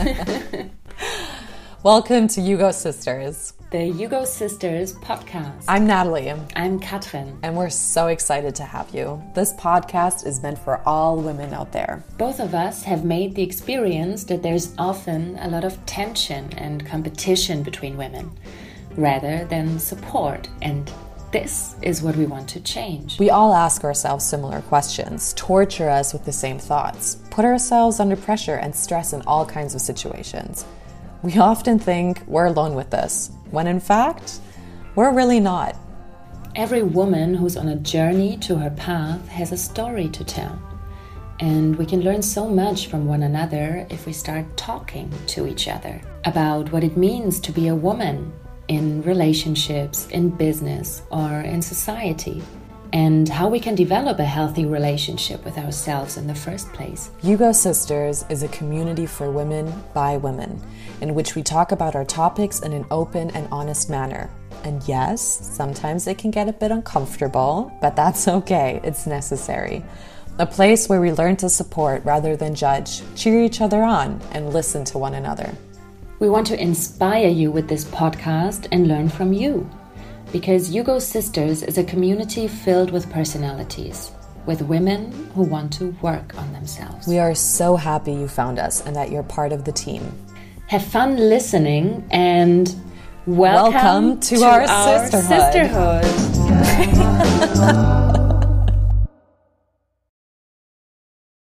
Welcome to You Go Sisters, the You Go Sisters podcast. I'm Natalie. I'm Katrin. And we're so excited to have you. This podcast is meant for all women out there. Both of us have made the experience that there's often a lot of tension and competition between women, rather than support and this is what we want to change. We all ask ourselves similar questions, torture us with the same thoughts, put ourselves under pressure and stress in all kinds of situations. We often think we're alone with this, when in fact, we're really not. Every woman who's on a journey to her path has a story to tell. And we can learn so much from one another if we start talking to each other about what it means to be a woman in relationships, in business, or in society and how we can develop a healthy relationship with ourselves in the first place. You Go Sisters is a community for women by women, in which we talk about our topics in an open and honest manner. And yes, sometimes it can get a bit uncomfortable, but that's okay, it's necessary. A place where we learn to support rather than judge, cheer each other on, and listen to one another. We want to inspire you with this podcast and learn from you because You Go Sisters is a community filled with personalities, with women who want to work on themselves. We are so happy you found us and that you're part of the team. Have fun listening and welcome, welcome to, to our, our sisterhood. sisterhood.